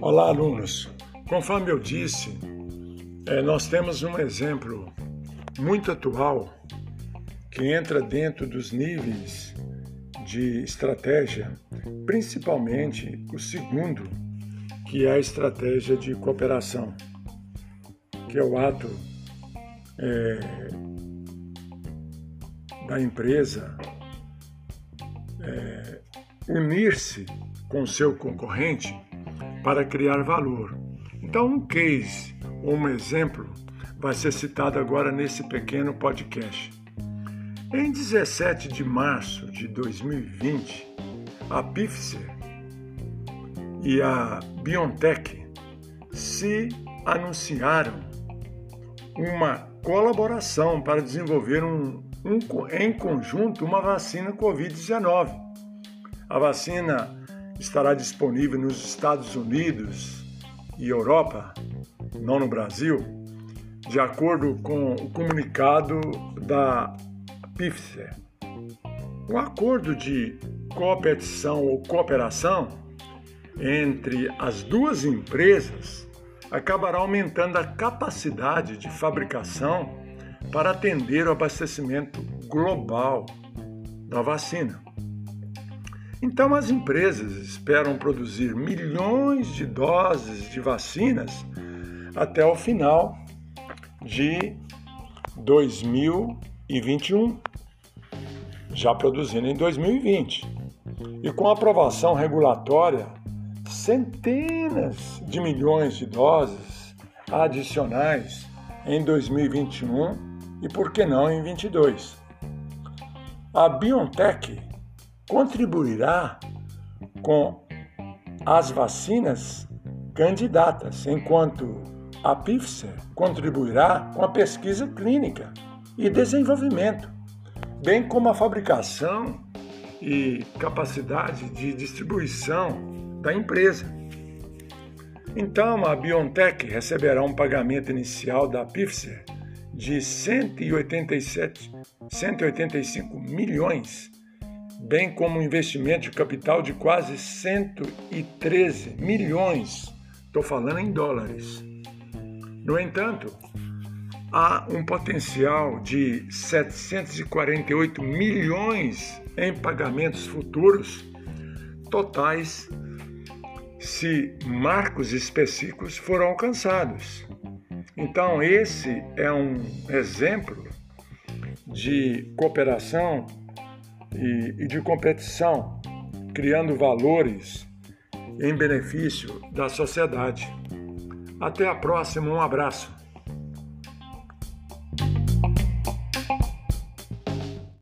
Olá, alunos. Conforme eu disse, é, nós temos um exemplo muito atual que entra dentro dos níveis de estratégia, principalmente o segundo, que é a estratégia de cooperação, que é o ato é, da empresa é, unir-se com seu concorrente para criar valor. Então, um case, um exemplo, vai ser citado agora nesse pequeno podcast. Em 17 de março de 2020, a Pfizer e a BioNTech se anunciaram uma colaboração para desenvolver um, um, em conjunto uma vacina Covid-19. A vacina estará disponível nos Estados Unidos e Europa, não no Brasil, de acordo com o comunicado da Pfizer. O acordo de competição ou cooperação entre as duas empresas acabará aumentando a capacidade de fabricação para atender o abastecimento global da vacina. Então, as empresas esperam produzir milhões de doses de vacinas até o final de 2021, já produzindo em 2020. E com aprovação regulatória, centenas de milhões de doses adicionais em 2021 e, por que não, em 2022. A BioNTech contribuirá com as vacinas candidatas, enquanto a Pfizer contribuirá com a pesquisa clínica e desenvolvimento, bem como a fabricação e capacidade de distribuição da empresa. Então, a BioNTech receberá um pagamento inicial da Pfizer de 187, 185 milhões bem como um investimento de capital de quase 113 milhões, estou falando em dólares. No entanto, há um potencial de 748 milhões em pagamentos futuros totais se marcos específicos foram alcançados. Então, esse é um exemplo de cooperação e, e de competição, criando valores em benefício da sociedade. Até a próxima, um abraço.